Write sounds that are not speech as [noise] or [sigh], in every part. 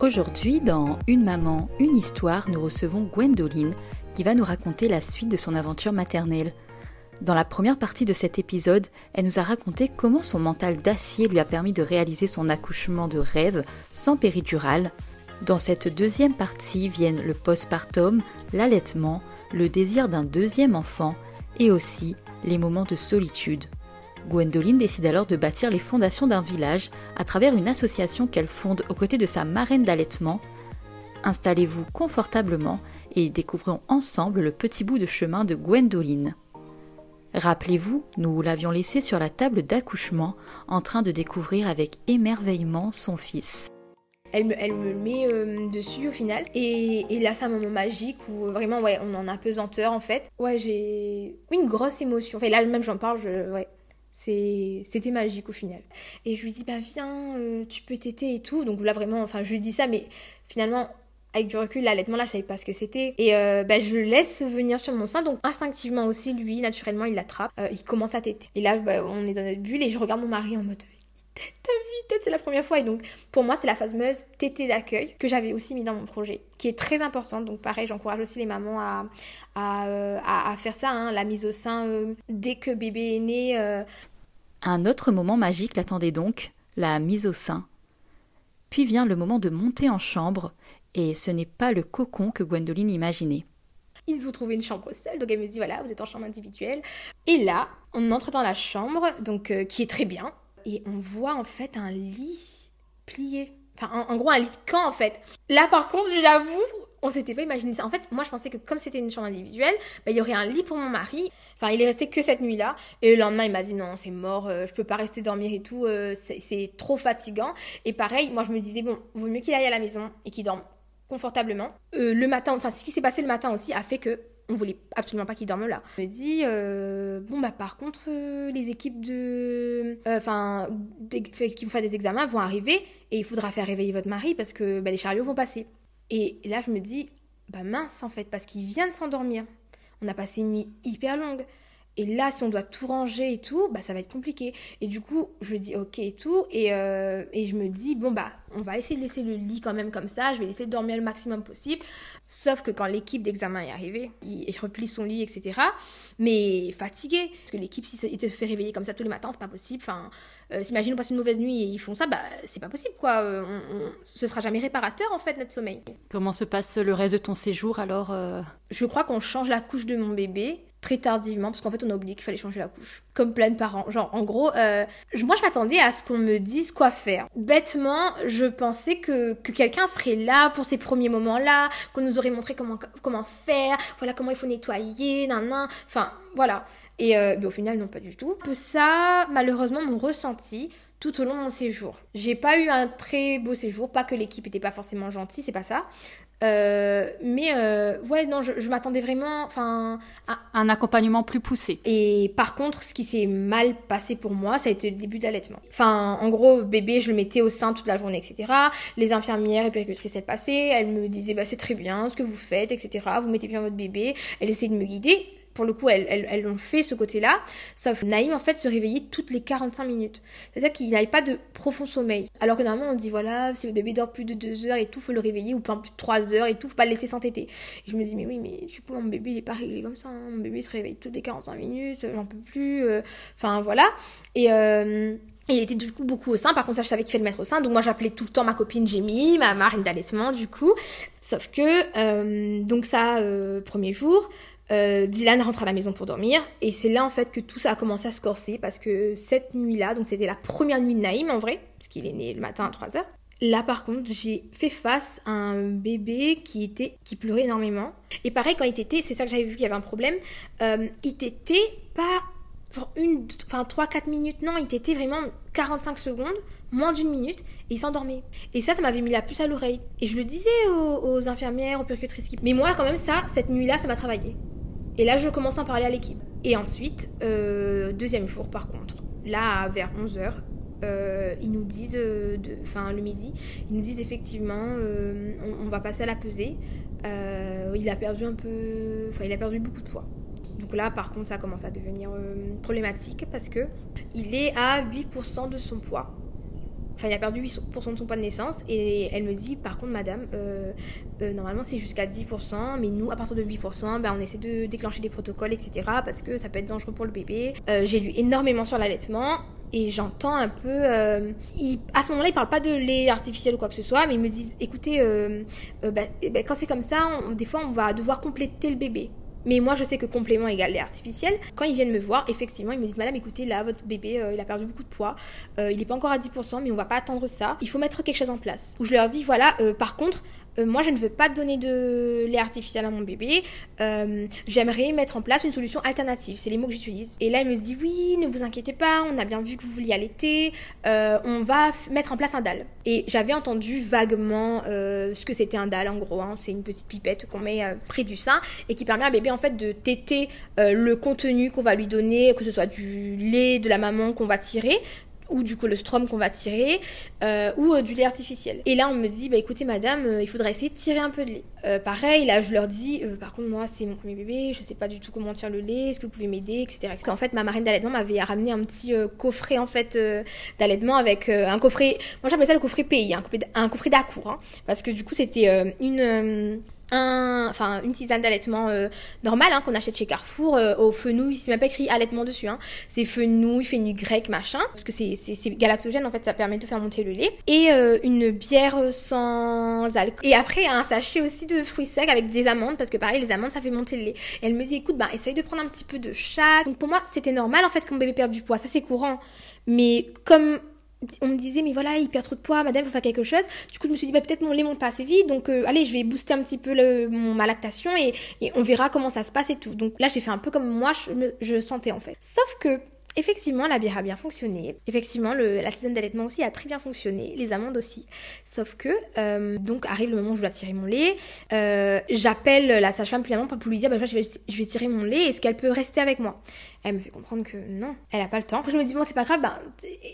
Aujourd'hui, dans Une maman, une histoire, nous recevons Gwendoline qui va nous raconter la suite de son aventure maternelle. Dans la première partie de cet épisode, elle nous a raconté comment son mental d'acier lui a permis de réaliser son accouchement de rêve sans péridurale. Dans cette deuxième partie viennent le postpartum, l'allaitement, le désir d'un deuxième enfant et aussi les moments de solitude. Gwendoline décide alors de bâtir les fondations d'un village à travers une association qu'elle fonde aux côtés de sa marraine d'allaitement. Installez-vous confortablement et découvrons ensemble le petit bout de chemin de Gwendoline. Rappelez-vous, nous l'avions laissé sur la table d'accouchement en train de découvrir avec émerveillement son fils. Elle me, elle me met euh, dessus au final. Et, là, c'est un moment magique où vraiment, ouais, on en a pesanteur en fait. Ouais, j'ai une grosse émotion. Enfin, là, même j'en parle, je, ouais, c'était magique au final. Et je lui dis, bah viens, euh, tu peux t'aider et tout. Donc là vraiment, enfin je lui dis ça, mais finalement, avec du recul, l'allaitement là, je savais pas ce que c'était. Et euh, bah, je le laisse venir sur mon sein. Donc instinctivement aussi, lui, naturellement, il l'attrape. Euh, il commence à téter. Et là, bah, on est dans notre bulle et je regarde mon mari en mode, t'as vu, tête, c'est la première fois. Et donc, pour moi, c'est la fameuse tétée d'accueil que j'avais aussi mis dans mon projet, qui est très importante. Donc, pareil, j'encourage aussi les mamans à, à, euh, à, faire ça, hein, la mise au sein euh, dès que bébé est né. Euh. Un autre moment magique l'attendait donc, la mise au sein. Puis vient le moment de monter en chambre, et ce n'est pas le cocon que Gwendoline imaginait. Ils ont trouvé une chambre seule, donc elle me dit voilà, vous êtes en chambre individuelle. Et là, on entre dans la chambre, donc qui est très bien, et on voit en fait un lit plié. Enfin, en, gros, un lit de camp en fait. Là, par contre, j'avoue, on s'était pas imaginé ça. En fait, moi, je pensais que comme c'était une chambre individuelle, bah, il y aurait un lit pour mon mari. Enfin, il est resté que cette nuit-là. Et le lendemain, il m'a dit non, c'est mort, euh, je peux pas rester dormir et tout, euh, c'est trop fatigant. Et pareil, moi, je me disais, bon, vaut mieux qu'il aille à la maison et qu'il dorme confortablement. Euh, le matin, enfin, ce qui s'est passé le matin aussi a fait que on voulait absolument pas qu'il dorme là. Je me dis, euh, bon bah par contre, euh, les équipes de, euh, enfin, qui vont faire des examens vont arriver et il faudra faire réveiller votre mari parce que bah, les chariots vont passer. Et, là je me dis, bah mince en fait, parce qu'il vient de s'endormir. On a passé une nuit hyper longue. Et là, si on doit tout ranger et tout, bah ça va être compliqué. Et du coup, je dis ok et tout. Et, et je me dis, bon bah, on va essayer de laisser le lit quand même comme ça. Je vais laisser dormir le maximum possible. Sauf que quand l'équipe d'examen est arrivée, il replie son lit, etc. Mais fatigué. Parce que l'équipe, si il te fait réveiller comme ça tous les matins, c'est pas possible. Enfin, euh, s'imagine on passe une mauvaise nuit et ils font ça, bah c'est pas possible quoi. Euh, on, ce sera jamais réparateur en fait notre sommeil. Comment se passe le reste de ton séjour alors euh? Je crois qu'on change la couche de mon bébé très tardivement parce qu'en fait on a oublié qu'il fallait changer la couche comme plein de parents. Genre en gros euh, moi je m'attendais à ce qu'on me dise quoi faire. Bêtement je pensais que, que quelqu'un serait là pour ces premiers moments là qu'on nous aurait montré comment comment faire voilà comment il faut nettoyer nan, enfin voilà. Et euh, au final non pas du tout. Ça malheureusement mon ressenti tout au long de mon séjour. J'ai pas eu un très beau séjour, pas que l'équipe était pas forcément gentille, c'est pas ça. Euh, mais euh, ouais, non, je, je m'attendais vraiment, enfin, à un accompagnement plus poussé. Et par contre, ce qui s'est mal passé pour moi, ça a été le début d'allaitement. Enfin, en gros, bébé, je le mettais au sein toute la journée, etc. Les infirmières et péricultrices, elles passaient, elles me disaient, bah c'est très bien ce que vous faites, etc. Vous mettez bien votre bébé. Elles essayaient de me guider pour le coup, elles, elles, ont fait ce côté-là. Sauf Naïm, en fait, se réveillait toutes les 45 minutes. C'est-à-dire qu'il n'avait pas de profond sommeil. Alors que normalement, on dit, voilà, si le bébé dort plus de 2 heures et tout, faut le réveiller, ou pas plus de 3 heures et tout, faut pas le laisser s'entêter. Et je me dis, mais oui, mais du coup, mon bébé, il est pas réglé comme ça. Hein. Mon bébé se réveille toutes les 45 minutes, j'en peux plus. Euh. Enfin, voilà. Et... Euh, il était du coup beaucoup au sein, par contre ça je savais qu'il fallait le mettre au sein, donc moi j'appelais tout le temps ma copine Jamie, ma marine d'allaitement du coup. Sauf que, euh, donc ça, premier jour, euh, Dylan rentre à la maison pour dormir et c'est là en fait que tout ça a commencé à se corser parce que cette nuit-là, donc c'était la première nuit de Naïm en vrai, parce qu'il est né le matin à 3h. Là par contre, j'ai fait face à un bébé qui était qui pleurait énormément. Et pareil quand il était, c'est ça que j'avais vu qu'il y avait un problème, euh, il était pas genre une, enfin 3-4 minutes. Non, il était vraiment 45 secondes, moins d'une minute, et il s'endormait. Et ça, ça m'avait mis la puce à l'oreille. Et je le disais aux, infirmières, aux puricultrices. Mais moi, quand même, ça, cette nuit-là, ça m'a travaillé. Et là, je commence à en parler à l'équipe. Et ensuite, euh, deuxième jour, par contre, là, vers 11h, euh, ils nous disent, euh, enfin le midi, ils nous disent effectivement, on, va passer à la pesée. il a perdu un peu, enfin il a perdu beaucoup de poids. Donc là, par contre, ça commence à devenir problématique parce que il est à 8% de son poids. Enfin, il a perdu 8% de son poids de naissance. Et elle me dit, par contre, madame, euh, euh, normalement c'est jusqu'à 10%, mais nous, à partir de 8%, ben, on essaie de déclencher des protocoles, etc. Parce que ça peut être dangereux pour le bébé. J'ai lu énormément sur l'allaitement. Et j'entends un peu. à ce moment-là, ils parlent pas de lait artificiel ou quoi que ce soit, mais ils me disent écoutez, ben, ben, quand c'est comme ça, des fois, on va devoir compléter le bébé. Mais moi, je sais que complément égale lait artificiel. Quand ils viennent me voir, effectivement, ils me disent Madame, écoutez, là, votre bébé, euh, il a perdu beaucoup de poids. Euh, il n'est pas encore à 10%, mais on va pas attendre ça. Il faut mettre quelque chose en place. Où je leur dis Voilà, euh, par contre, moi je ne veux pas donner de lait artificiel à mon bébé, j'aimerais mettre en place une solution alternative, c'est les mots que j'utilise. Et là elle me dit oui, ne vous inquiétez pas, on a bien vu que vous vouliez allaiter, on va mettre en place un dalle. Et j'avais entendu vaguement ce que c'était un dalle en gros, hein. c'est une petite pipette qu'on met près du sein et qui permet à bébé en fait de téter le contenu qu'on va lui donner, que ce soit du lait de la maman qu'on va tirer, ou du colostrum qu'on va tirer, euh, ou euh, du lait artificiel. Et là, on me dit, bah écoutez, madame, euh, il faudrait essayer de tirer un peu de lait. pareil, là, je leur dis, par contre, moi, c'est mon premier bébé, je sais pas du tout comment tirer le lait, est-ce que vous pouvez m'aider, etc. Parce qu'en fait, ma marraine d'allaitement m'avait ramené un petit coffret, en fait, d'allaitement avec un coffret, moi j'appelle ça le coffret pays, un coffret, un hein, parce que du coup, c'était une un, enfin une tisane d'allaitement euh, normale hein, qu'on achète chez Carrefour euh, au fenouil, c'est même pas écrit allaitement dessus, hein. c'est fenouil, fenouil grec, machin, parce que c'est, c'est, galactogène en fait, ça permet de faire monter le lait, et euh, une bière sans alcool. Et après un sachet aussi de fruits secs avec des amandes, parce que pareil les amandes ça fait monter le lait. Et elle me dit écoute, bah essaye de prendre un petit peu de chaque. Donc pour moi c'était normal en fait que mon bébé perde du poids, ça c'est courant. Mais comme on me disait mais voilà il perd trop de poids madame faut faire quelque chose du coup je me suis dit bah, peut-être mon lait monte pas assez vite donc euh, allez je vais booster un petit peu le, mon, ma lactation et, on verra comment ça se passe et tout donc là j'ai fait un peu comme moi je, je sentais en fait sauf que Effectivement, la bière a bien fonctionné. Effectivement, le, la tisane d'allaitement aussi a très bien fonctionné. Les amandes aussi. Sauf que, euh, donc, arrive le moment où je dois tirer mon lait. Euh, j'appelle la sage-femme pour lui dire, bah, je, vais, je vais tirer mon lait. Est-ce qu'elle peut rester avec moi? Elle me fait comprendre que non, elle a pas le temps. Je me dis, bon, c'est pas grave, bah,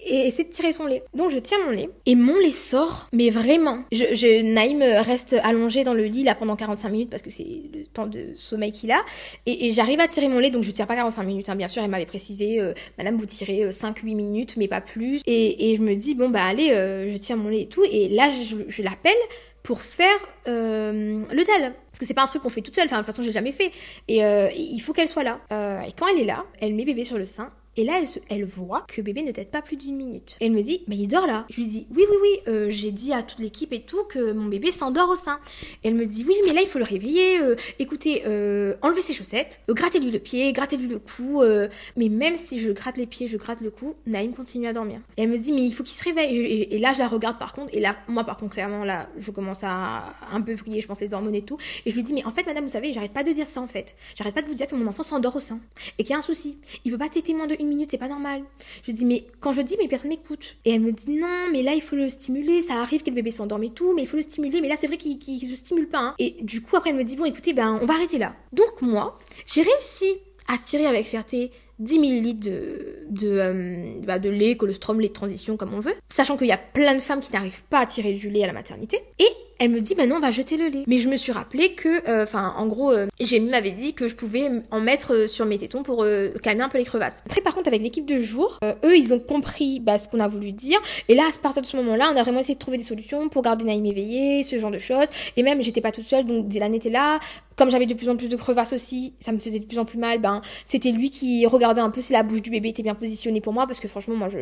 essaie de tirer ton lait. Donc, je tire mon lait. Et mon lait sort, mais vraiment. Je, je, Naïm reste allongé dans le lit, là, pendant 45 minutes, parce que c'est le temps de sommeil qu'il a. Et, j'arrive à tirer mon lait, donc je tire pas 45 minutes, hein, bien sûr, elle m'avait précisé, euh, madame, vous tirez 5-8 euh, minutes, mais pas plus. Et, et, je me dis, bon, bah allez, euh, je tire mon lait et tout. Et là, je l'appelle pour faire euh, le DAL. Parce que c'est pas un truc qu'on fait toute seule, enfin de toute façon j'ai jamais fait. Et il faut qu'elle soit là. et quand elle est là, elle met bébé sur le sein et là, elle, voit que bébé ne tête pas plus d'une minute. Et elle me dit, mais il dort là. Je lui dis, oui, oui, oui, euh, j'ai dit à toute l'équipe et tout que mon bébé s'endort au sein. Elle me dit, oui, mais là, il faut le réveiller. Euh, écoutez, euh, enlevez ses chaussettes, grattez-lui le pied, grattez-lui le cou. mais même si je gratte les pieds, je gratte le cou, Naïm continue à dormir. Et elle me dit, mais il faut qu'il se réveille. Et, là, je la regarde par contre. Et là, moi, par contre, clairement, là, je commence à un peu vriller, je pense, les hormones et tout. Et je lui dis, mais en fait, madame, vous savez, j'arrête pas de dire ça en fait. J'arrête pas de vous dire que mon enfant s'endort au sein. Et qu'il y a un souci. Il peut pas téter moins de minute, c'est pas normal. Je dis, mais quand je dis, mais personne m'écoute. Et elle me dit, non, mais là, il faut le stimuler. Ça arrive que le bébé s'endorme et tout, mais il faut le stimuler. Mais là, c'est vrai qu'il ne se stimule pas. Hein. Et du coup, après, elle me dit, bon, écoutez, ben, on va arrêter là. Donc, moi, j'ai réussi à tirer avec fierté 10 ml de, de, euh, bah, de lait, colostrum, lait de transition, comme on veut. Sachant qu'il y a plein de femmes qui n'arrivent pas à tirer du lait à la maternité. Et elle me dit, bah non, on va jeter le lait. Mais je me suis rappelé que, euh, enfin, en gros, euh, m'avait dit que je pouvais en mettre euh, sur mes tétons pour calmer un peu les crevasses. Après, par contre, avec l'équipe de jour, eux, ils ont compris bah, ce qu'on a voulu dire. Et là, à partir de ce moment-là, on a vraiment essayé de trouver des solutions pour garder Naïm éveillé, ce genre de choses. Et même, j'étais pas toute seule, donc Dylan était là. Comme j'avais de plus en plus de crevasses aussi, ça me faisait de plus en plus mal. Ben, c'était lui qui regardait un peu si la bouche du bébé était bien positionnée pour moi, parce que franchement, moi, je,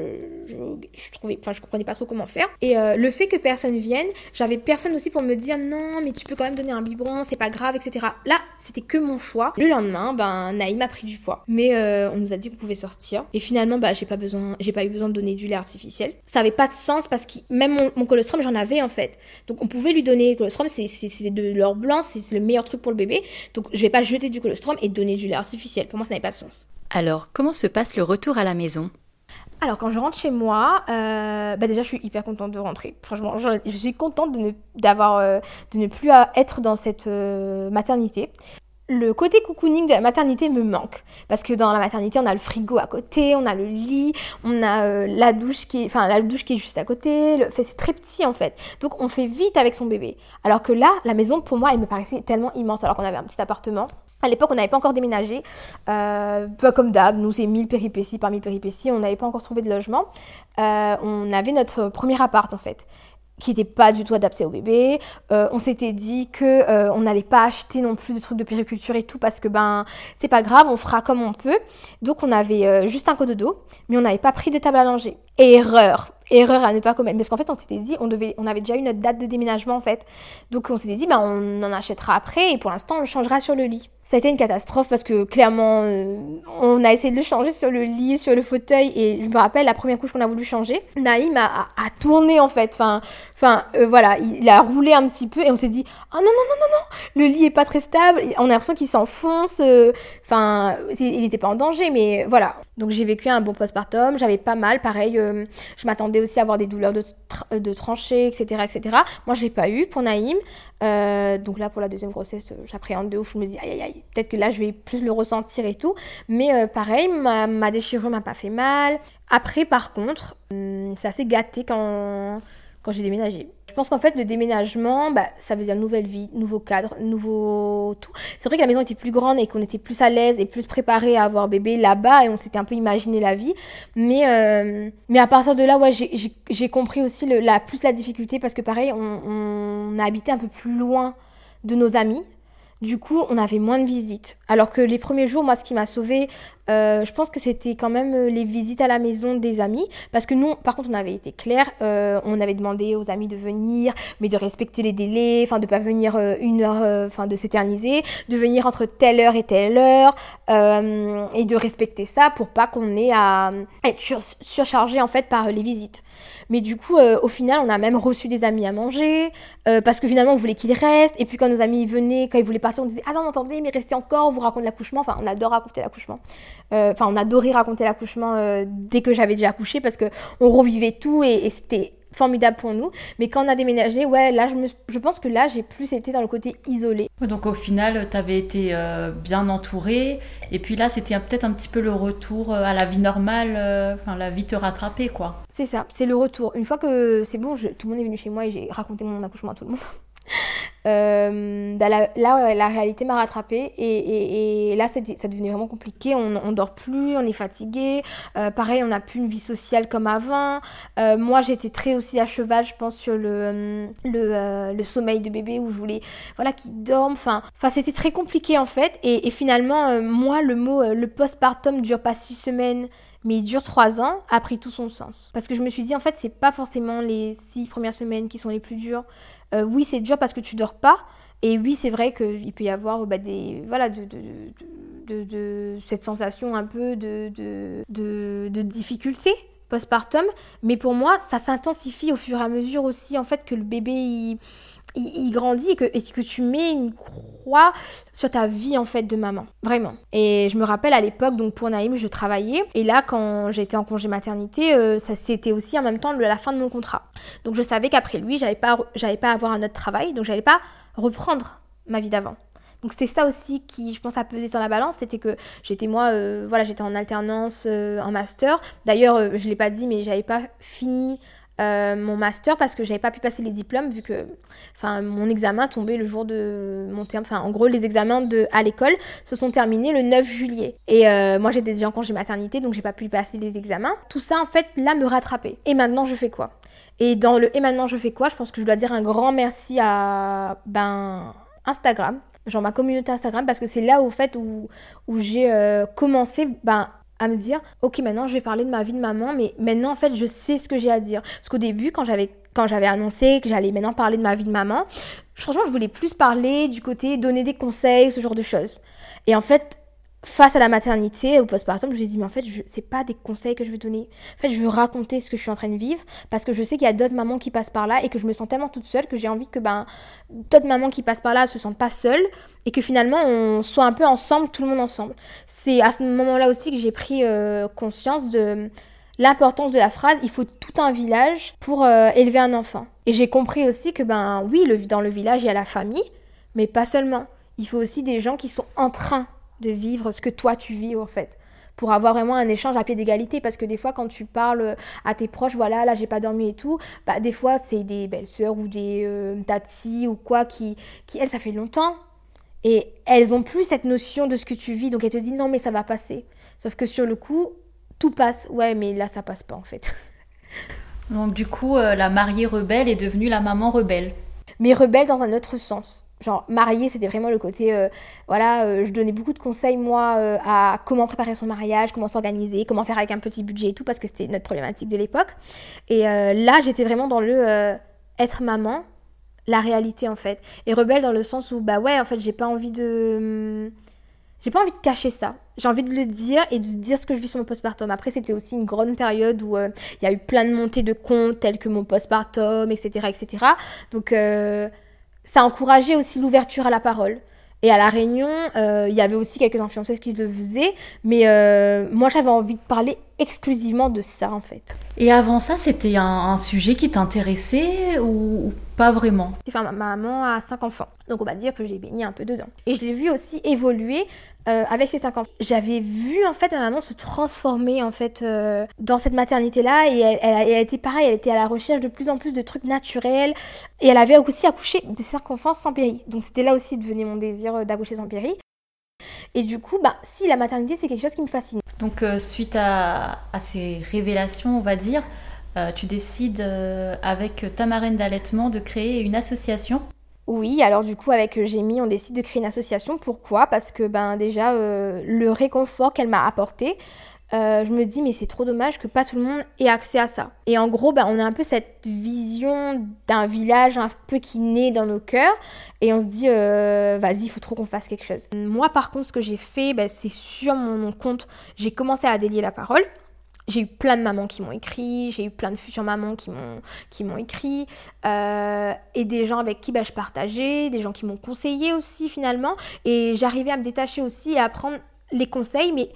je, je trouvais, enfin, je comprenais pas trop comment faire. Et le fait que personne vienne, j'avais personne aussi pour me dire non, mais tu peux quand même donner un biberon, c'est pas grave, etc. Là, c'était que mon choix. Le lendemain, ben Naïm a pris du poids, mais euh, on nous a dit qu'on pouvait sortir. Et finalement, bah j'ai pas besoin, j'ai pas eu besoin de donner du lait artificiel. Ça avait pas de sens parce que même mon, colostrum, j'en avais en fait. Donc on pouvait lui donner le colostrum, c'est de l'or blanc, c'est le meilleur truc pour le bébé. Donc je vais pas jeter du colostrum et donner du lait artificiel. Pour moi, ça n'avait pas de sens. Alors, comment se passe le retour à la maison? Alors quand je rentre chez moi, euh, bah déjà je suis hyper contente de rentrer. Franchement, je, suis contente de ne, d'avoir, euh, de ne plus être dans cette euh, maternité. Le côté cocooning de la maternité me manque parce que dans la maternité on a le frigo à côté, on a le lit, on a la douche qui est, enfin la douche qui est juste à côté. Le, c'est très petit en fait, donc on fait vite avec son bébé. Alors que là, la maison pour moi elle me paraissait tellement immense alors qu'on avait un petit appartement. À l'époque, on n'avait pas encore déménagé. Euh, comme d'hab, nous, c'est mille péripéties par mille péripéties. On n'avait pas encore trouvé de logement. Euh, on avait notre premier appart, en fait qui n'était pas du tout adapté au bébé. Euh, on s'était dit que euh, on n'allait pas acheter non plus de trucs de périculture et tout parce que ben c'est pas grave, on fera comme on peut. Donc on avait juste un dos, mais on n'avait pas pris de table à langer. Erreur, erreur à ne pas commettre parce qu'en fait on s'était dit on on avait déjà eu notre date de déménagement en fait donc on s'était dit ben on en achètera après et pour l'instant on le changera sur le lit ça a été une catastrophe parce que clairement euh, on a essayé de le changer sur le lit sur le fauteuil et je me rappelle la première couche qu'on a voulu changer Naïm a, tourné en fait. Enfin enfin euh, voilà il, a roulé un petit peu et on s'est dit oh non non non non non le lit est pas très stable on a l'impression qu'il s'enfonce euh, enfin il n'était pas en danger mais voilà. Donc j'ai vécu un bon postpartum j'avais pas mal. Pareil je m'attendais aussi avoir des douleurs de, de tranchées, etc., etc. Moi, je l'ai pas eu pour Naïm. Euh, donc là, pour la deuxième grossesse, j'appréhende de ouf. Je me dis, aïe, aïe, aïe, peut-être que là, je vais plus le ressentir et tout. Mais euh, pareil, ma, déchirure m'a pas fait mal. Après, par contre, hum, c'est assez gâté quand quand j'ai déménagé. Je pense qu'en fait, le déménagement, bah, ça veut dire nouvelle vie, nouveau cadre, nouveau tout. C'est vrai que la maison était plus grande et qu'on était plus à l'aise et plus préparé à avoir bébé là-bas et on s'était un peu imaginé la vie. Mais, euh, mais à partir de là, ouais, j'ai compris aussi la, plus la difficulté parce que pareil, on, on a habité un peu plus loin de nos amis. Du coup, on avait moins de visites. Alors que les premiers jours, moi, ce qui m'a sauvée, euh, je pense que c'était quand même euh, les visites à la maison des amis. Parce que nous, par contre, on avait été clair. Euh, on avait demandé aux amis de venir, mais de respecter les délais, enfin, de pas venir une heure, enfin, de s'éterniser, de venir entre telle heure et telle heure, et de respecter ça pour pas qu'on ait à être surchargé, en fait, par les visites. Mais du coup, au final, on a même reçu des amis à manger, parce que finalement, on voulait qu'ils restent. Et puis quand nos amis venaient, quand ils voulaient partir, on disait Ah non, attendez, mais restez encore, on vous raconte l'accouchement. Enfin, on adore raconter l'accouchement. Euh, enfin, on adorait raconter l'accouchement dès que j'avais déjà accouché, parce que on revivait tout et c'était formidable pour nous. Mais quand on a déménagé, ouais, là, je, me, je pense que là, j'ai plus été dans le côté isolé. Donc au final, tu avais été euh, bien entourée. Et puis là, c'était peut-être un petit peu le retour euh, à la vie normale, euh, enfin la vie te rattraper, quoi. C'est ça, c'est le retour. Une fois que c'est bon, tout le monde est venu chez moi et j'ai raconté mon accouchement à tout le monde. [laughs] Euh, bah là, la réalité m'a rattrapée et, là, ça devenait vraiment compliqué. On, on dort plus, on est fatigué. Euh, pareil, on n'a plus une vie sociale comme avant. Euh, moi, j'étais très aussi à cheval, je pense, sur le, le, sommeil de bébé où je voulais voilà, qu'il dorme. Enfin, c'était très compliqué en fait. Et, finalement, moi, le mot le postpartum dure pas six semaines mais il dure trois ans, a pris tout son sens. Parce que je me suis dit, en fait, c'est pas forcément les six premières semaines qui sont les plus dures. Euh, oui, c'est dur parce que tu dors pas. Et oui, c'est vrai qu'il peut y avoir bah, des, voilà, de, de, cette sensation un peu de, de, difficulté postpartum. Mais pour moi, ça s'intensifie au fur et à mesure aussi, en fait, que le bébé, il, grandit et que, que tu mets une croix sur ta vie en fait de maman. Vraiment. Et je me rappelle à l'époque, donc pour Naïm, je travaillais. Et là, quand j'étais en congé maternité, euh, ça c'était aussi en même temps la fin de mon contrat. Donc je savais qu'après lui, j'avais pas, j'allais pas avoir un autre travail, donc j'allais pas reprendre ma vie d'avant. Donc c'est ça aussi qui, je pense, a pesé sur la balance, c'était que j'étais moi, euh, voilà, j'étais en alternance, euh, en master. D'ailleurs, je l'ai pas dit, mais j'avais pas fini euh, mon master parce que j'avais pas pu passer les diplômes vu que mon examen tombait le jour de mon terme. Enfin en gros les examens de à l'école se sont terminés le 9 juillet. Et euh, moi j'étais déjà en congé maternité donc j'ai pas pu passer les examens. Tout ça en fait là me rattrapait et maintenant je fais quoi? Et dans le et maintenant je fais quoi? Je pense que je dois dire un grand merci à ben Instagram. Genre ma communauté Instagram parce que c'est là au fait où, où j'ai euh, commencé ben à me dire, ok, maintenant je vais parler de ma vie de maman, mais maintenant en fait je sais ce que j'ai à dire. Parce qu'au début, quand j'avais quand j'avais annoncé que j'allais maintenant parler de ma vie de maman, franchement, je voulais plus parler du côté donner des conseils, ce genre de choses. Et en fait, face à la maternité, au postpartum, je me suis dit, mais en fait, ce c'est pas des conseils que je veux donner. En fait, je veux raconter ce que je suis en train de vivre parce que je sais qu'il y a d'autres mamans qui passent par là et que je me sens tellement toute seule que j'ai envie que ben, d'autres mamans qui passent par là se sentent pas seules et que finalement, on soit un peu ensemble, tout le monde ensemble. C'est à ce moment-là aussi que j'ai pris euh, conscience de l'importance de la phrase il faut tout un village pour euh, élever un enfant. Et j'ai compris aussi que, ben oui, dans le village, il y a la famille, mais pas seulement. Il faut aussi des gens qui sont en train de vivre ce que toi tu vis en fait. Pour avoir vraiment un échange à pied d'égalité. Parce que des fois quand tu parles à tes proches voilà là j'ai pas dormi et tout bah des fois c'est des belles sœurs ou des euh, tatis ou quoi qui qui elles ça fait longtemps. Et elles ont plus cette notion de ce que tu vis. Donc elles te disent non mais ça va passer. Sauf que sur le coup tout passe. Ouais mais là ça passe pas en fait. [laughs] Donc du coup euh, la mariée rebelle est devenue la maman rebelle. Mais rebelle dans un autre sens genre mariée, c'était vraiment le côté, euh, voilà, euh, je donnais beaucoup de conseils moi euh, à comment préparer son mariage, comment s'organiser, comment faire avec un petit budget et tout, parce que c'était notre problématique de l'époque. Et là, j'étais vraiment dans le être maman, la réalité en fait. Et rebelle dans le sens où, bah ouais, en fait, j'ai pas envie de... J'ai pas envie de cacher ça. J'ai envie de le dire et de dire ce que je vis sur mon postpartum. Après, c'était aussi une grande période où il y a eu plein de montées de comptes telles que mon postpartum, etc., etc. Donc, ça encourageait aussi l'ouverture à la parole. Et à La Réunion, euh, il y avait aussi quelques influenceuses qui le faisaient, mais euh, moi j'avais envie de parler exclusivement de ça en fait. Et avant ça, c'était un, sujet qui t'intéressait ou, pas vraiment? Enfin, ma maman a cinq enfants, donc on va dire que j'ai baigné un peu dedans. Et je l'ai vu aussi évoluer euh, avec ces cinq enfants. J'avais vu en fait ma maman se transformer en fait euh, dans cette maternité là et elle, elle, elle, était pareil, elle était à la recherche de plus en plus de trucs naturels et elle avait aussi accouché des cinq enfants sans péri. Donc c'était là aussi devenu mon désir d'accoucher sans péri. Et du coup, bah, si la maternité c'est quelque chose qui me fascine. Donc suite à, ces révélations, on va dire, tu décides avec ta marraine d'allaitement de créer une association oui, alors du coup avec Gémy, on décide de créer une association. Pourquoi? Parce que ben déjà euh, le réconfort qu'elle m'a apporté, euh, je me dis mais c'est trop dommage que pas tout le monde ait accès à ça. Et en gros, ben, on a un peu cette vision d'un village un peu qui naît dans nos cœurs et on se dit euh, vas-y, il faut trop qu'on fasse quelque chose. Moi par contre, ce que j'ai fait, ben, c'est sur mon compte, j'ai commencé à délier la parole j'ai eu plein de mamans qui m'ont écrit, j'ai eu plein de futures mamans qui m'ont, qui m'ont écrit, euh, et des gens avec qui bah, je partageais, des gens qui m'ont conseillé aussi finalement, et j'arrivais à me détacher aussi et à prendre les conseils, mais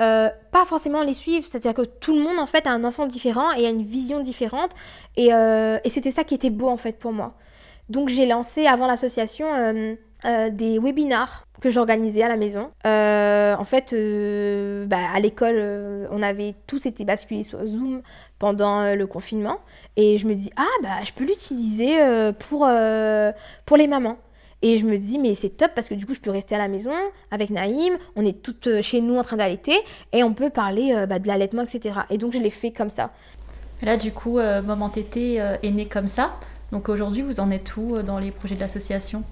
euh, pas forcément les suivre, c'est-à-dire que tout le monde en fait a un enfant différent et a une vision différente, et, euh, c'était ça qui était beau en fait pour moi. Donc j'ai lancé avant l'association des webinars que j'organisais à la maison. Euh, en fait, euh, bah, à l'école, euh, on avait tous été basculés sur Zoom pendant le confinement. Et je me dis, ah, bah, je peux l'utiliser pour, pour les mamans. Et je me dis, mais c'est top parce que du coup, je peux rester à la maison avec Naïm. On est toutes chez nous en train d'allaiter et on peut parler bah, de l'allaitement, etc. Et donc, je l'ai fait comme ça. Là, du coup, Maman Tété est né comme ça. Donc aujourd'hui, vous en êtes où dans les projets de l'association?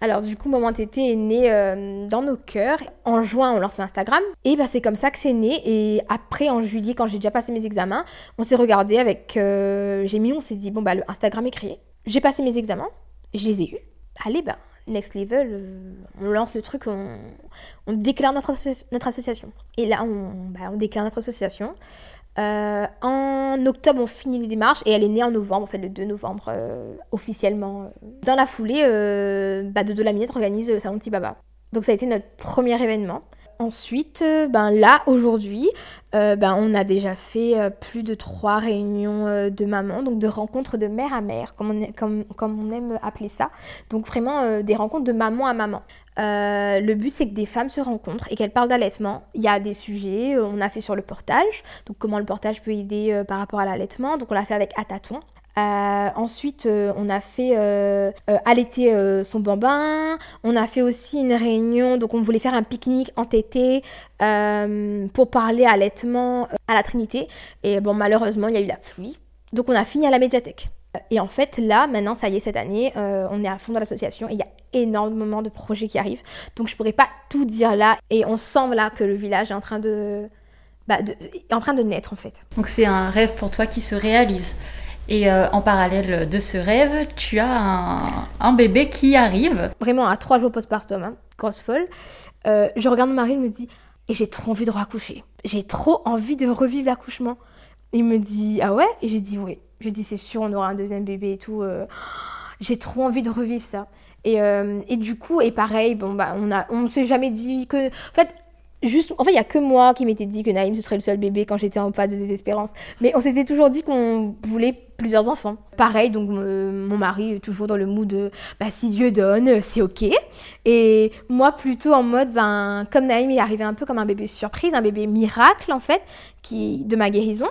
Alors du coup, Maman Tété est né euh, dans nos cœurs. En juin, on lance Instagram. Et bah, c'est comme ça que c'est né. Et après, en juillet, quand j'ai déjà passé mes examens, on s'est regardé avec... Euh, j'ai mis, on s'est dit, bon, bah le Instagram est créé. J'ai passé mes examens. Je les ai eus. Allez, bah, next level, euh, on lance le truc, on, déclare notre, association. Et là, on, bah, déclare notre association. Euh, en octobre, on finit les démarches et elle est née en novembre, en fait le 2 novembre euh, officiellement. Dans la foulée, euh, bah, Dodo la Minette organise Salon Petit. Donc ça a été notre premier événement. Ensuite, ben là, aujourd'hui, ben, on a déjà fait plus de trois réunions de mamans, donc de rencontres de mère à mère, comme on, comme, on aime appeler ça. Donc vraiment des rencontres de maman à maman. Euh, le but, c'est que des femmes se rencontrent et qu'elles parlent d'allaitement. Il y a des sujets, euh, on a fait sur le portage, donc comment le portage peut aider euh, par rapport à l'allaitement. Donc on l'a fait avec Ataton. Ensuite, on a fait allaiter son bambin. On a fait aussi une réunion, donc on voulait faire un pique-nique entêté pour parler allaitement à la Trinité. Et bon, malheureusement, il y a eu la pluie. Donc on a fini à la médiathèque. Et en fait, là, maintenant, ça y est, cette année, euh, on est à fond dans l'association et il y a énormément de projets qui arrivent. Donc, je pourrais pas tout dire là. Et on sent là que le village est en train de, bah, en train de naître, en fait. Donc, c'est un rêve pour toi qui se réalise. Et euh, en parallèle de ce rêve, tu as un, bébé qui arrive. Vraiment à trois jours postpartum, hein, grosse folle. Euh, je regarde mon mari, il me dit Et j'ai trop envie de raccoucher. J'ai trop envie de revivre l'accouchement. Il me dit Ah ouais Et je dis Oui. Je dis C'est sûr, on aura un deuxième bébé et tout. Euh. j'ai trop envie de revivre ça. Et, et, du coup, et pareil, bon, bah, on a, on s'est jamais dit que. En fait, juste, en fait, il y a que moi qui m'étais dit que Naïm ce serait le seul bébé quand j'étais en phase de désespérance. Mais on s'était toujours dit qu'on voulait plusieurs enfants. Pareil, donc euh, mon mari toujours dans le mood de bah, si Dieu donne, c'est ok. Et moi plutôt en mode ben comme Naïm est arrivé un peu comme un bébé surprise, un bébé miracle en fait, qui de ma guérison.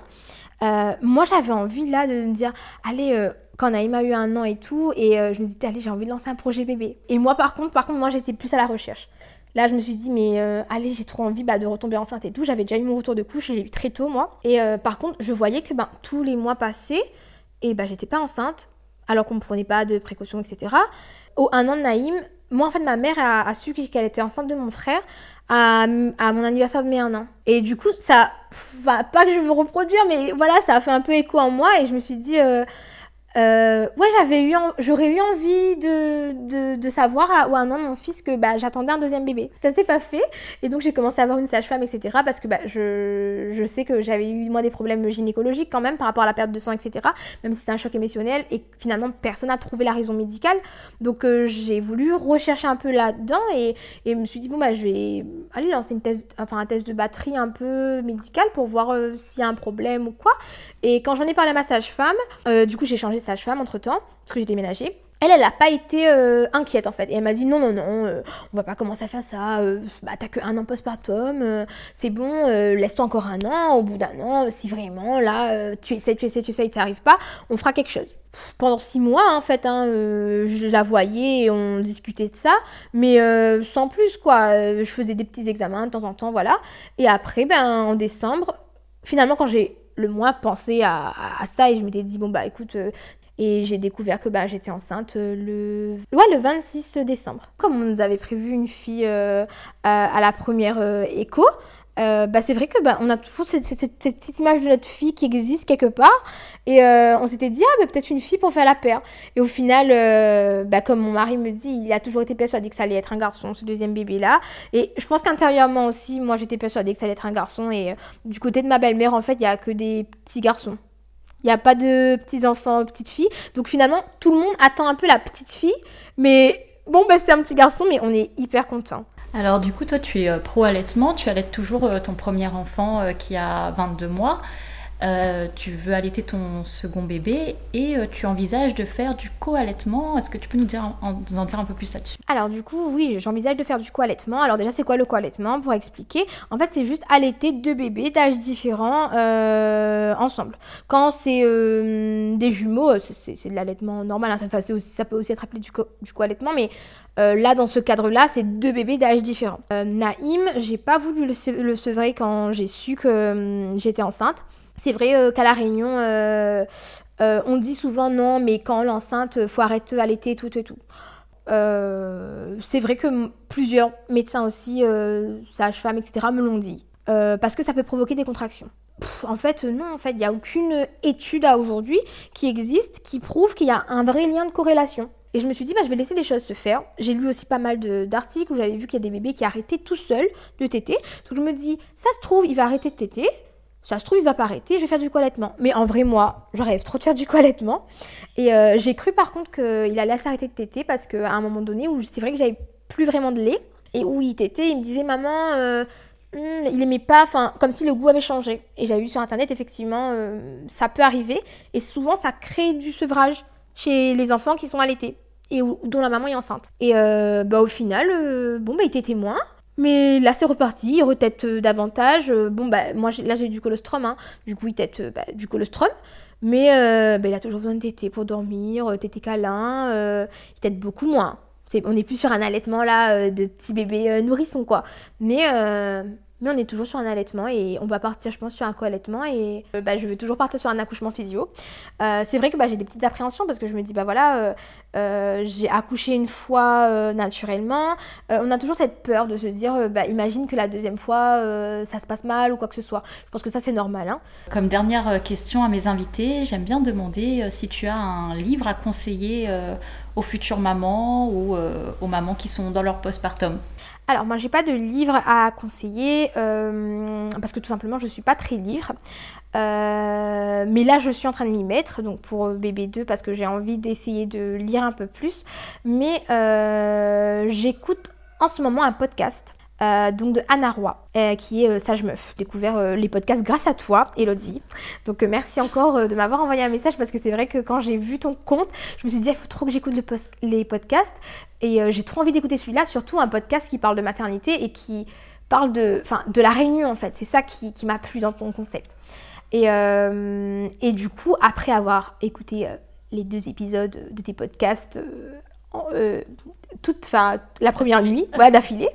Euh, moi j'avais envie là de me dire allez euh, quand Naïm a eu un an et tout, et je me disais, allez, j'ai envie de lancer un projet bébé. Et moi, par contre, par contre, moi, j'étais plus à la recherche. Là, je me suis dit, mais euh, allez, j'ai trop envie bah, de retomber enceinte et tout. J'avais déjà eu mon retour de couche, j'ai eu très tôt, moi. Et euh, par contre, je voyais que ben, tous les mois passés, et bah, j'étais pas enceinte, alors qu'on ne prenait pas de précautions, etc. Au un an de Naïm, moi, en fait, ma mère a, su qu'elle était enceinte de mon frère à, mon anniversaire de mes un an. Et du coup, ça, pas que je veux reproduire, mais voilà, ça a fait un peu écho en moi et je me suis dit, euh, euh, j'avais eu, j'aurais eu envie de, de, savoir à, ou un an mon fils que bah, j'attendais un deuxième bébé. Ça s'est pas fait, et donc j'ai commencé à avoir une sage-femme, etc. Parce que bah, je, je sais que j'avais eu moi des problèmes gynécologiques quand même par rapport à la perte de sang, etc. Même si c'est un choc émotionnel et finalement personne n'a trouvé la raison médicale. Donc euh, j'ai voulu rechercher un peu là-dedans et, et me suis dit bon bah je vais aller lancer une test, enfin un test de batterie un peu médical pour voir euh, s'il y a un problème ou quoi. Et quand j'en ai parlé à ma sage-femme, du coup j'ai changé sage-femme entre temps, parce que j'ai déménagé. Elle, elle n'a pas été euh, inquiète en fait. Et elle m'a dit non, non, non, euh, on va pas commencer à faire ça. Euh, bah, t'as que un an postpartum, c'est bon, laisse-toi encore un an. Au bout d'un an, si vraiment là, tu essaies, tu essaies, tu essaies, ça arrive pas, on fera quelque chose. Pendant six mois, en fait, hein, je la voyais et on discutait de ça, mais sans plus quoi. je faisais des petits examens de temps en temps, voilà. Et après, ben, en décembre, finalement, quand j'ai le mois pensé à, ça et je m'étais dit bon bah écoute et j'ai découvert que bah, j'étais enceinte euh, le... Ouais, le 26 décembre. Comme on nous avait prévu une fille euh, à, la première euh, écho, bah, c'est vrai que bah, on a toujours cette, petite image de notre fille qui existe quelque part. Et on s'était dit, ah, bah, peut-être une fille pour faire la paire. Et au final, bah, comme mon mari me dit, il a toujours été persuadé que ça allait être un garçon, ce deuxième bébé-là. Et je pense qu'intérieurement aussi, moi, j'étais persuadée que ça allait être un garçon. Et du côté de ma belle-mère, en fait, il n'y a que des petits garçons. Il n'y a pas de petits-enfants, petites filles. Donc finalement, tout le monde attend un peu la petite fille. Mais bon, bah, c'est un petit garçon, mais on est hyper content. Alors du coup, toi, tu es euh, pro-allaitement. Tu allaites toujours euh, ton premier enfant euh, qui a 22 mois. Euh, tu veux allaiter ton second bébé et euh, tu envisages de faire du co-allaitement. Est-ce que tu peux nous, dire, en, dire un peu plus là-dessus? Alors du coup, oui, j'envisage de faire du co-allaitement. Alors déjà, c'est quoi le co-allaitement? Pour expliquer, en fait, c'est juste allaiter deux bébés d'âge différents euh, ensemble. Quand c'est des jumeaux, c'est de l'allaitement normal. Hein. Ça, peut aussi être appelé du, co-allaitement, mais là, dans ce cadre-là, c'est deux bébés d'âge différents. Naïm, j'ai pas voulu le sevrer quand j'ai su que j'étais enceinte. C'est vrai euh, qu'à La Réunion, euh, euh, on dit souvent non, mais quand l'enceinte, faut arrêter à l'été, tout et tout. c'est vrai que plusieurs médecins aussi, sages-femmes, etc., me l'ont dit. parce que ça peut provoquer des contractions. en fait, non, en fait, il n'y a aucune étude à aujourd'hui qui existe qui prouve qu'il y a un vrai lien de corrélation. Et je me suis dit, bah, je vais laisser les choses se faire. J'ai lu aussi pas mal d'articles où j'avais vu qu'il y a des bébés qui arrêtaient tout seuls de téter. Donc je me dis, ça se trouve, il va arrêter de téter. Ça se trouve, il va pas arrêter, je vais faire du coalettement. Mais en vrai, moi, je rêve trop de faire du coalettement. Et euh, j'ai cru par contre qu'il allait s'arrêter de téter parce qu'à un moment donné où c'est vrai que j'avais plus vraiment de lait et où il tétait, il me disait Maman, euh, hmm, il aimait pas, enfin, comme si le goût avait changé. Et j'avais vu sur internet, effectivement, euh, ça peut arriver. Et souvent, ça crée du sevrage chez les enfants qui sont allaités et dont la maman est enceinte. Et bah, au final, bon, bah, il était témoin. Mais là, c'est reparti, il retête euh, davantage. Euh, bon, bah, moi, là, j'ai du colostrum, hein. du coup, il tête euh, bah, du colostrum. Mais bah, il a toujours besoin de tété pour dormir, tété câlin, il tète beaucoup moins. on n'est plus sur un allaitement là de petit bébé nourrisson, quoi. Mais, mais on est toujours sur un allaitement et on va partir, je pense, sur un co-allaitement et euh, bah, je veux toujours partir sur un accouchement physio. Euh, c'est vrai que bah, j'ai des petites appréhensions parce que je me dis, bah voilà, euh, j'ai accouché une fois naturellement. on a toujours cette peur de se dire, bah, imagine que la deuxième fois, ça se passe mal ou quoi que ce soit. Je pense que ça, c'est normal. Hein. Comme dernière question à mes invités, j'aime bien demander si tu as un livre à conseiller aux futures mamans ou aux mamans qui sont dans leur postpartum. Alors moi j'ai pas de livre à conseiller euh, parce que tout simplement je suis pas très livre. Euh, mais là je suis en train de m'y mettre donc pour bébé 2 parce que j'ai envie d'essayer de lire un peu plus. Mais euh, j'écoute en ce moment un podcast euh, donc de Anna Roy, euh, qui est euh, Sage Meuf. Découvert les podcasts grâce à toi, Elodie. Donc merci encore de m'avoir envoyé un message parce que c'est vrai que quand j'ai vu ton compte, je me suis dit il faut trop que j'écoute les podcasts et j'ai trop envie d'écouter celui-là, surtout un podcast qui parle de maternité et qui parle de, de la réunion en fait. C'est ça qui, m'a plu dans ton concept. Et, du coup, après avoir écouté les deux épisodes de tes podcasts toute, enfin, la première nuit, [laughs] d'affilée,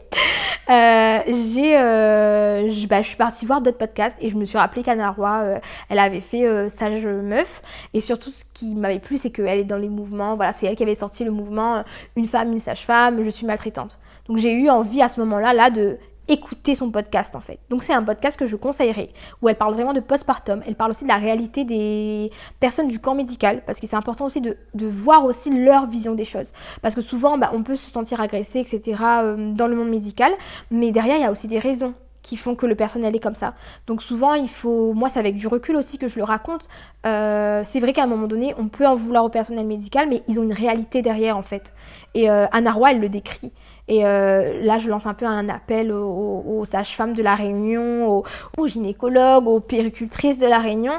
euh, j'ai, euh, bah, je suis partie voir d'autres podcasts et je me suis rappelé qu'Anna Roy, elle avait fait Sage Meuf. Et surtout, ce qui m'avait plu, c'est qu'elle est dans les mouvements. Voilà, c'est elle qui avait sorti le mouvement Une femme, une sage-femme, je suis maltraitante. Donc j'ai eu envie à ce moment-là là, de écouter son podcast en fait. Donc c'est un podcast que je conseillerais, où elle parle vraiment de postpartum, elle parle aussi de la réalité des personnes du camp médical, parce que c'est important aussi de, voir aussi leur vision des choses. Parce que souvent, bah, on peut se sentir agressé, etc. Euh, dans le monde médical, mais derrière, il y a aussi des raisons qui font que le personnel est comme ça. Donc souvent, il faut, moi c'est avec du recul aussi que je le raconte, euh, c'est vrai qu'à un moment donné, on peut en vouloir au personnel médical, mais ils ont une réalité derrière en fait. Et euh, Anna Roy, elle le décrit. Et euh, là, je lance un peu un appel aux, sages-femmes de la Réunion, aux, gynécologues, aux péricultrices de la Réunion.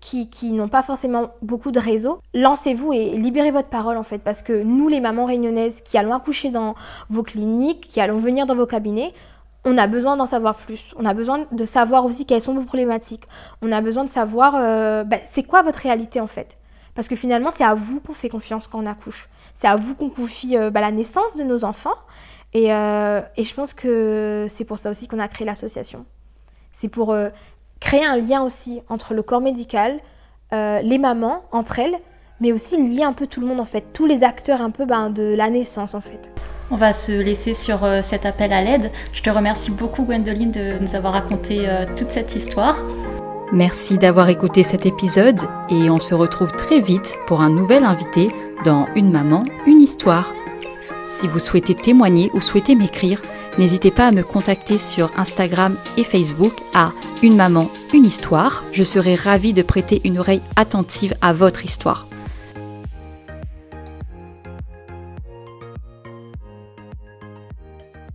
qui, qui n'ont pas forcément beaucoup de réseaux, lancez-vous et libérez votre parole en fait, parce que nous, les mamans réunionnaises qui allons accoucher dans vos cliniques, qui allons venir dans vos cabinets, on a besoin d'en savoir plus. On a besoin de savoir aussi quelles sont vos problématiques. On a besoin de savoir euh, bah, c'est quoi votre réalité en fait. Parce que finalement, c'est à vous qu'on fait confiance quand on accouche. C'est à vous qu'on confie euh, bah, la naissance de nos enfants. Euh, et, je pense que c'est pour ça aussi qu'on a créé l'association. C'est pour créer un lien aussi entre le corps médical, les mamans entre elles, mais aussi lier un peu tout le monde en fait, tous les acteurs un peu ben, de la naissance en fait. On va se laisser sur euh, cet appel à l'aide. Je te remercie beaucoup Gwendoline de nous avoir raconté euh, toute cette histoire. Merci d'avoir écouté cet épisode et on se retrouve très vite pour un nouvel invité dans Une maman, une histoire. Si vous souhaitez témoigner ou souhaitez m'écrire, n'hésitez pas à me contacter sur Instagram et Facebook à Une maman, une histoire. Je serai ravie de prêter une oreille attentive à votre histoire.